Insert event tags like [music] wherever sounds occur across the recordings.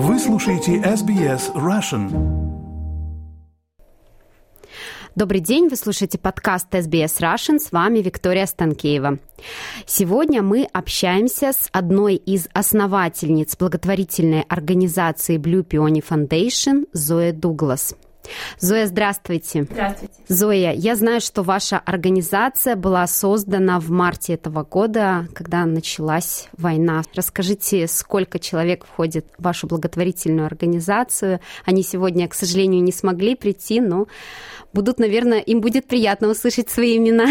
Вы слушаете SBS Russian. Добрый день, вы слушаете подкаст SBS Russian, с вами Виктория Станкеева. Сегодня мы общаемся с одной из основательниц благотворительной организации Blue Peony Foundation Зоя Дуглас – Зоя, здравствуйте. Здравствуйте. Зоя, я знаю, что ваша организация была создана в марте этого года, когда началась война. Расскажите, сколько человек входит в вашу благотворительную организацию? Они сегодня, к сожалению, не смогли прийти, но будут, наверное, им будет приятно услышать свои имена.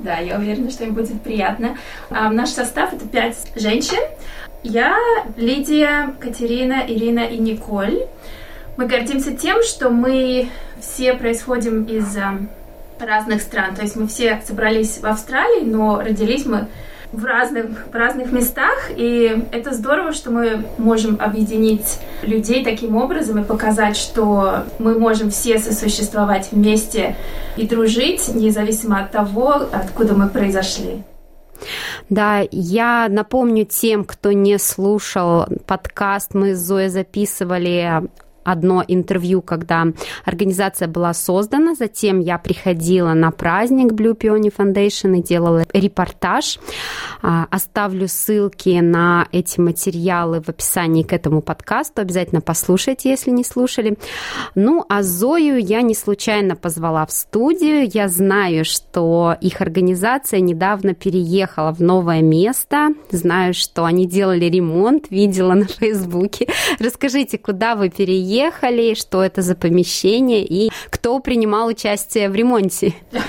Да, я уверена, что им будет приятно. А, наш состав это пять женщин. Я, Лидия, Катерина, Ирина и Николь. Мы гордимся тем, что мы все происходим из э, разных стран. То есть мы все собрались в Австралии, но родились мы в разных, в разных местах, и это здорово, что мы можем объединить людей таким образом и показать, что мы можем все сосуществовать вместе и дружить, независимо от того, откуда мы произошли. Да, я напомню тем, кто не слушал подкаст, мы с Зоей записывали одно интервью, когда организация была создана. Затем я приходила на праздник Blue Peony Foundation и делала репортаж. А, оставлю ссылки на эти материалы в описании к этому подкасту. Обязательно послушайте, если не слушали. Ну, а Зою я не случайно позвала в студию. Я знаю, что их организация недавно переехала в новое место. Знаю, что они делали ремонт, видела на [laughs] Фейсбуке. Расскажите, куда вы переехали? Приехали, что это за помещение и кто принимал участие в ремонте. [laughs]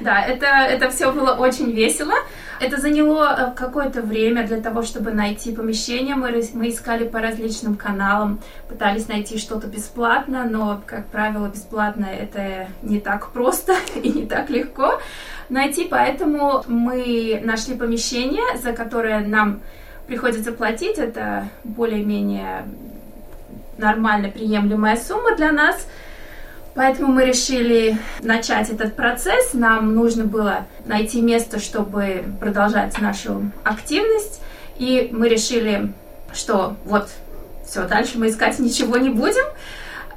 Да, это, это все было очень весело. Это заняло э, какое-то время для того, чтобы найти помещение. Мы, мы искали по различным каналам, пытались найти что-то бесплатно, но, как правило, бесплатно это не так просто [laughs] и не так легко найти. Поэтому мы нашли помещение, за которое нам приходится платить. Это более-менее нормально приемлемая сумма для нас. Поэтому мы решили начать этот процесс. Нам нужно было найти место, чтобы продолжать нашу активность. И мы решили, что вот все, дальше мы искать ничего не будем.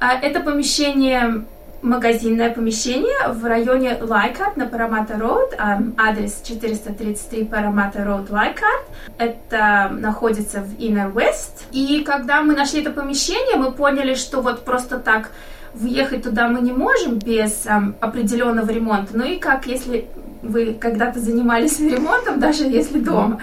А, это помещение магазинное помещение в районе Leichhardt на Parramatta Road, адрес 433 Parramatta Road Leichhardt. Это находится в Inner West. И когда мы нашли это помещение, мы поняли, что вот просто так въехать туда мы не можем без um, определенного ремонта. Ну и как если вы когда-то занимались [laughs] ремонтом, даже если дома,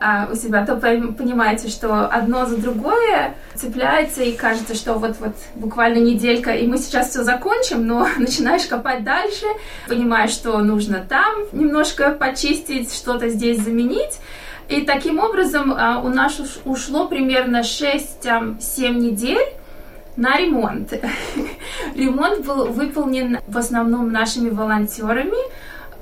а, у себя, то понимаете, что одно за другое цепляется и кажется, что вот-вот буквально неделька, и мы сейчас все закончим, но [laughs] начинаешь копать дальше, понимаешь, что нужно там немножко почистить, что-то здесь заменить. И таким образом а, у нас ушло примерно 6-7 недель на ремонт. [laughs] ремонт был выполнен в основном нашими волонтерами,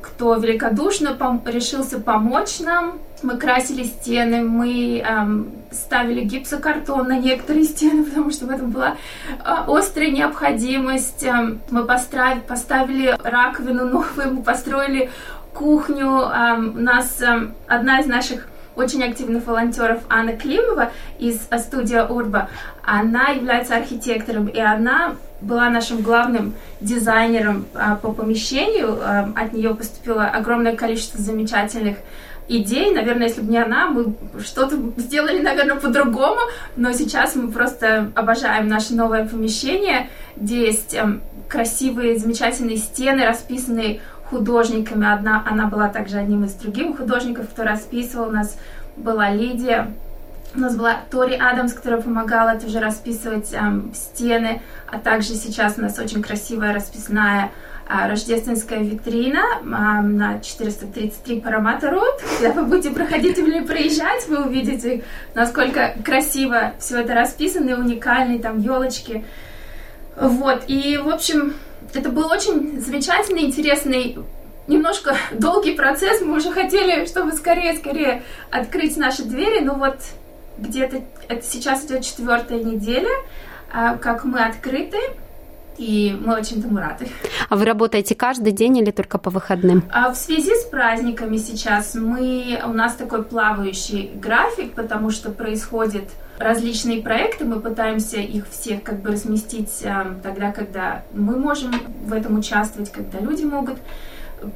кто великодушно пом- решился помочь нам. Мы красили стены, мы эм, ставили гипсокартон на некоторые [laughs] стены, потому что в этом была э, острая необходимость. Эм, мы построили, поставили раковину новую, мы построили кухню. Эм, у нас эм, одна из наших очень активных волонтеров Анна Климова из студии Урба. Она является архитектором, и она была нашим главным дизайнером а, по помещению. А, от нее поступило огромное количество замечательных идей. Наверное, если бы не она, мы что-то сделали, наверное, по-другому. Но сейчас мы просто обожаем наше новое помещение, где есть эм, красивые, замечательные стены, расписанные художниками. Одна, она была также одним из других художников, кто расписывал. У нас была Лидия, у нас была Тори Адамс, которая помогала тоже расписывать эм, стены, а также сейчас у нас очень красивая расписная э, рождественская витрина э, на 433 Парамата Рот. Когда вы будете проходить или проезжать, вы увидите, насколько красиво все это расписано, уникальные там елочки. Вот, и, в общем, это был очень замечательный, интересный, немножко долгий процесс. Мы уже хотели, чтобы скорее-скорее открыть наши двери, но вот где-то это сейчас идет четвертая неделя, а, как мы открыты. И мы очень этому рады. А вы работаете каждый день или только по выходным? А в связи с праздниками сейчас мы, у нас такой плавающий график, потому что происходят различные проекты, мы пытаемся их всех как бы разместить э, тогда, когда мы можем в этом участвовать, когда люди могут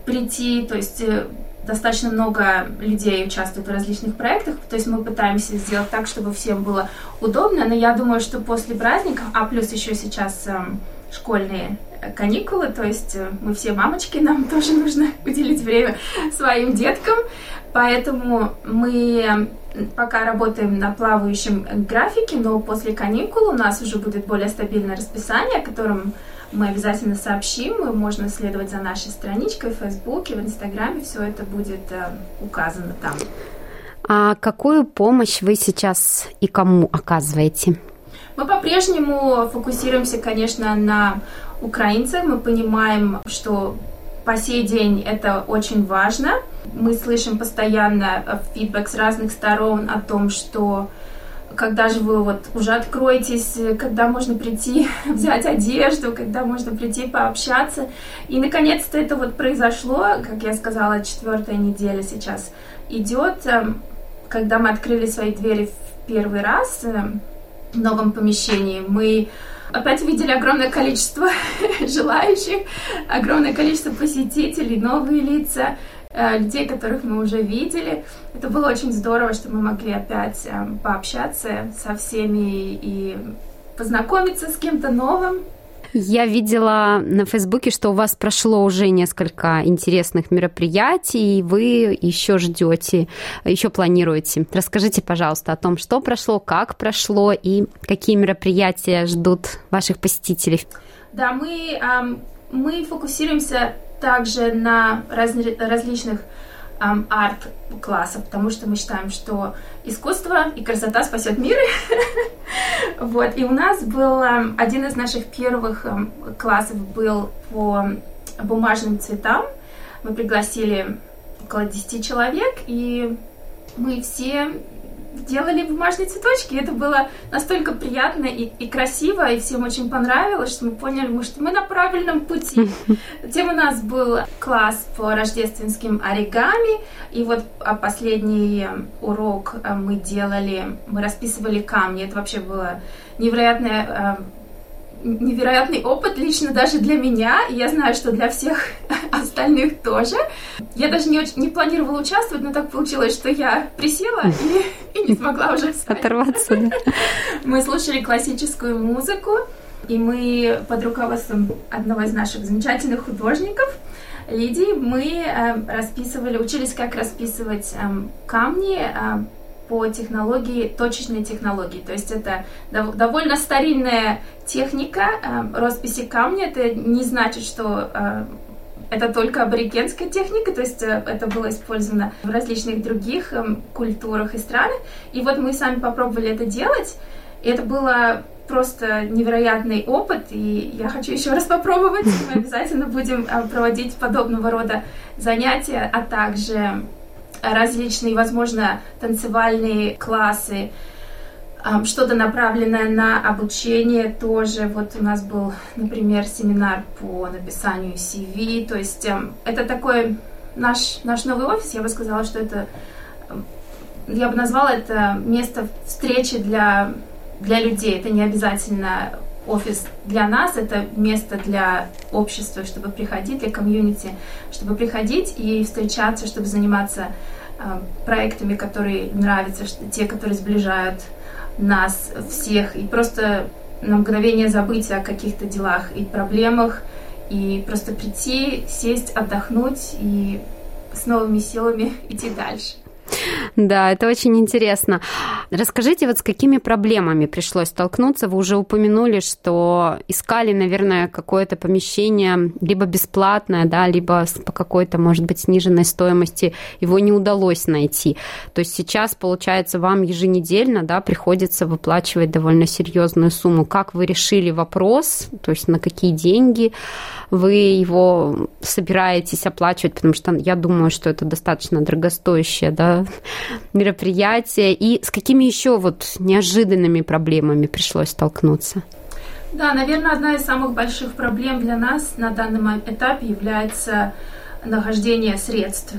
прийти, то есть э, достаточно много людей участвует в различных проектах, то есть мы пытаемся сделать так, чтобы всем было удобно, но я думаю, что после праздников, а плюс еще сейчас э, школьные каникулы, то есть э, мы все мамочки, нам [laughs] тоже нужно уделить время своим деткам, поэтому мы пока работаем на плавающем графике, но после каникул у нас уже будет более стабильное расписание, о котором мы обязательно сообщим, и можно следовать за нашей страничкой в Фейсбуке, в Инстаграме, все это будет э, указано там. А какую помощь вы сейчас и кому оказываете? Мы по-прежнему фокусируемся, конечно, на украинцах. Мы понимаем, что по сей день это очень важно. Мы слышим постоянно фидбэк с разных сторон о том, что когда же вы вот уже откроетесь, когда можно прийти [laughs] взять одежду, когда можно прийти пообщаться. И наконец-то это вот произошло, как я сказала, четвертая неделя сейчас идет, эм, когда мы открыли свои двери в первый раз эм, в новом помещении. Мы опять видели огромное количество [laughs] желающих, огромное количество посетителей, новые лица, э, людей, которых мы уже видели. Это было очень здорово, что мы могли опять э, пообщаться со всеми и познакомиться с кем-то новым. Я видела на Фейсбуке, что у вас прошло уже несколько интересных мероприятий, и вы еще ждете, еще планируете. Расскажите, пожалуйста, о том, что прошло, как прошло и какие мероприятия ждут ваших посетителей. Да, мы, мы фокусируемся также на раз, различных арт-классов, потому что мы считаем, что искусство и красота спасет мир. [laughs] вот. И у нас был один из наших первых классов был по бумажным цветам. Мы пригласили около 10 человек, и мы все делали бумажные цветочки. Это было настолько приятно и, и красиво, и всем очень понравилось, что мы поняли, что мы на правильном пути. [laughs] Затем у нас был класс по рождественским оригами, и вот а последний урок э, мы делали, мы расписывали камни. Это вообще было невероятное э, невероятный опыт лично даже для меня, и я знаю, что для всех [laughs] остальных тоже. Я даже не, очень, не планировала участвовать, но так получилось, что я присела и, [laughs] и не смогла уже встать. Оторваться, да? [laughs] Мы слушали классическую музыку, и мы под руководством одного из наших замечательных художников, Лидии, мы э, расписывали, учились, как расписывать э, камни, э, по технологии, точечной технологии. То есть это довольно старинная техника э, росписи камня. Это не значит, что э, это только аборигенская техника, то есть э, это было использовано в различных других э, культурах и странах. И вот мы сами попробовали это делать, и это было просто невероятный опыт, и я хочу еще раз попробовать. [laughs] Мы обязательно будем э, проводить подобного рода занятия, а также различные, возможно, танцевальные классы, что-то направленное на обучение тоже. Вот у нас был, например, семинар по написанию CV. То есть это такой наш, наш новый офис. Я бы сказала, что это, я бы назвала это место встречи для, для людей. Это не обязательно офис для нас, это место для общества, чтобы приходить, для комьюнити, чтобы приходить и встречаться, чтобы заниматься проектами, которые нравятся, те, которые сближают нас всех, и просто на мгновение забыть о каких-то делах и проблемах, и просто прийти, сесть, отдохнуть и с новыми силами [laughs] идти дальше. Да, это очень интересно. Расскажите, вот с какими проблемами пришлось столкнуться? Вы уже упомянули, что искали, наверное, какое-то помещение либо бесплатное, да, либо по какой-то, может быть, сниженной стоимости. Его не удалось найти. То есть сейчас, получается, вам еженедельно, да, приходится выплачивать довольно серьезную сумму. Как вы решили вопрос? То есть на какие деньги вы его собираетесь оплачивать? Потому что я думаю, что это достаточно дорогостоящее, да, [laughs] мероприятия и с какими еще вот неожиданными проблемами пришлось столкнуться? Да, наверное, одна из самых больших проблем для нас на данном этапе является нахождение средств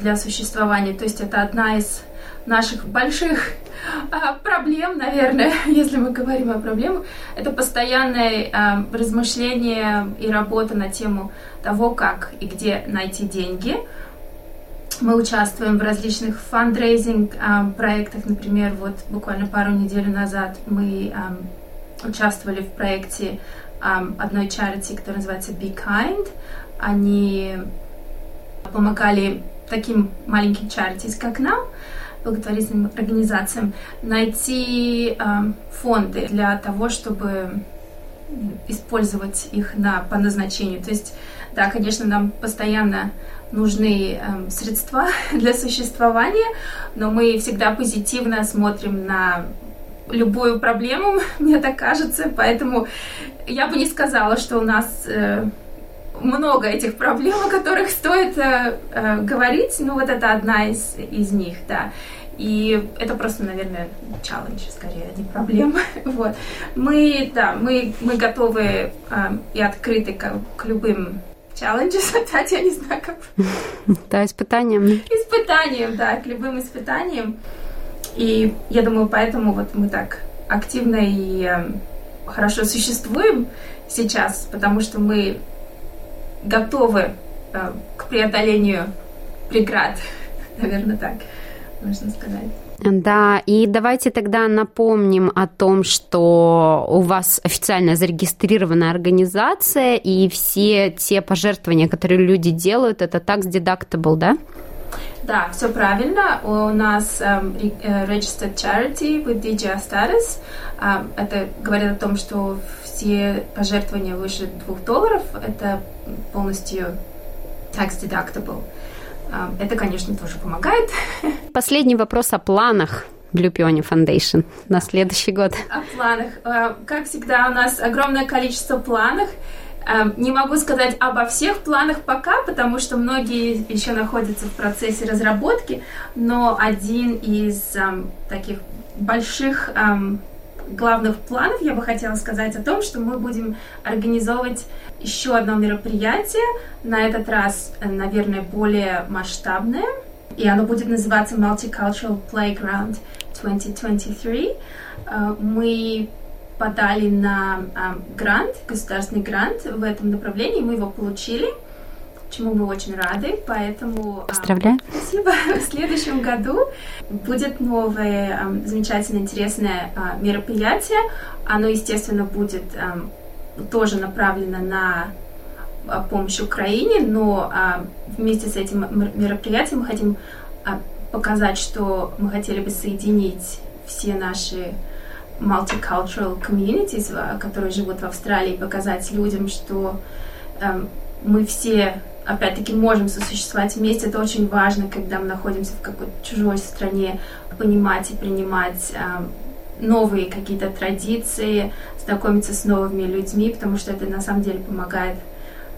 для существования. То есть это одна из наших больших а, проблем, наверное, [laughs] если мы говорим о проблемах, это постоянное а, размышление и работа на тему того, как и где найти деньги. Мы участвуем в различных фандрейзинг а, например, вот буквально пару недель назад мы участвовали в проекте одной charity, которая называется Be Kind. Они помогали таким маленьким charities, как нам, благотворительным организациям найти э, фонды для того, чтобы использовать их на, по назначению. То есть, да, конечно, нам постоянно нужны э, средства [laughs] для существования, но мы всегда позитивно смотрим на любую проблему, [laughs] мне так кажется, поэтому я бы не сказала, что у нас э, много этих проблем, о которых стоит э, э, говорить, ну вот это одна из, из них, да. И это просто, наверное, челлендж, скорее, а не проблема. [laughs] вот. Мы, да, мы, мы готовы э, и открыты к, к любым челленджам, [laughs] кстати, я не знаю, как... [laughs] Да, испытаниям. Испытаниям, да, к любым испытаниям. И я думаю, поэтому вот мы так активно и э, хорошо существуем сейчас, потому что мы готовы э, к преодолению преград, [laughs] наверное, так можно сказать. Да, и давайте тогда напомним о том, что у вас официально зарегистрированная организация, и все те пожертвования, которые люди делают, это tax deductible, да? Да, все правильно. У нас um, registered charity with DGA status. Um, это говорит о том, что все пожертвования выше 2 долларов это полностью tax deductible. Um, это, конечно, тоже помогает. [laughs] Последний вопрос о планах. Blue Peony Foundation на следующий год? О планах. Как всегда, у нас огромное количество планов. Эм, не могу сказать обо всех планах пока, потому что многие еще находятся в процессе разработки, но один из эм, таких больших эм, главных планов я бы хотела сказать о том, что мы будем организовывать еще одно мероприятие, на этот раз, наверное, более масштабное, и оно будет называться Multicultural Playground 2023. Э, мы подали на а, грант, государственный грант в этом направлении, мы его получили, чему мы очень рады, поэтому... А, Поздравляю. Спасибо. [laughs] В следующем году будет новое а, замечательно интересное мероприятие. Оно, естественно, будет тоже направлено на помощь Украине, но вместе с этим мероприятием мы хотим показать, что мы хотели бы соединить все наши multicultural communities, которые живут в Австралии, показать людям, что э, мы все, опять-таки, можем сосуществовать вместе. Это очень важно, когда мы находимся в какой-то чужой стране, понимать и принимать э, новые какие-то традиции, знакомиться с новыми людьми, потому что это на самом деле помогает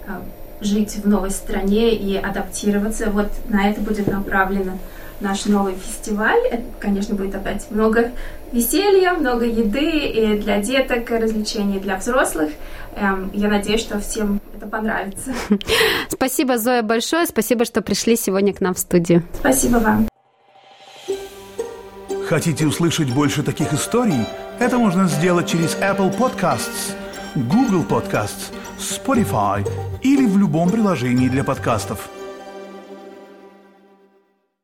э, жить в новой стране и адаптироваться. Вот на это будет направлено наш новый фестиваль. Это, конечно, будет опять много веселья, много еды и для деток, развлечений для взрослых. Эм, я надеюсь, что всем это понравится. [laughs] Спасибо, Зоя, большое. Спасибо, что пришли сегодня к нам в студию. Спасибо вам. Хотите услышать больше таких историй? Это можно сделать через Apple Podcasts, Google Podcasts, Spotify или в любом приложении для подкастов.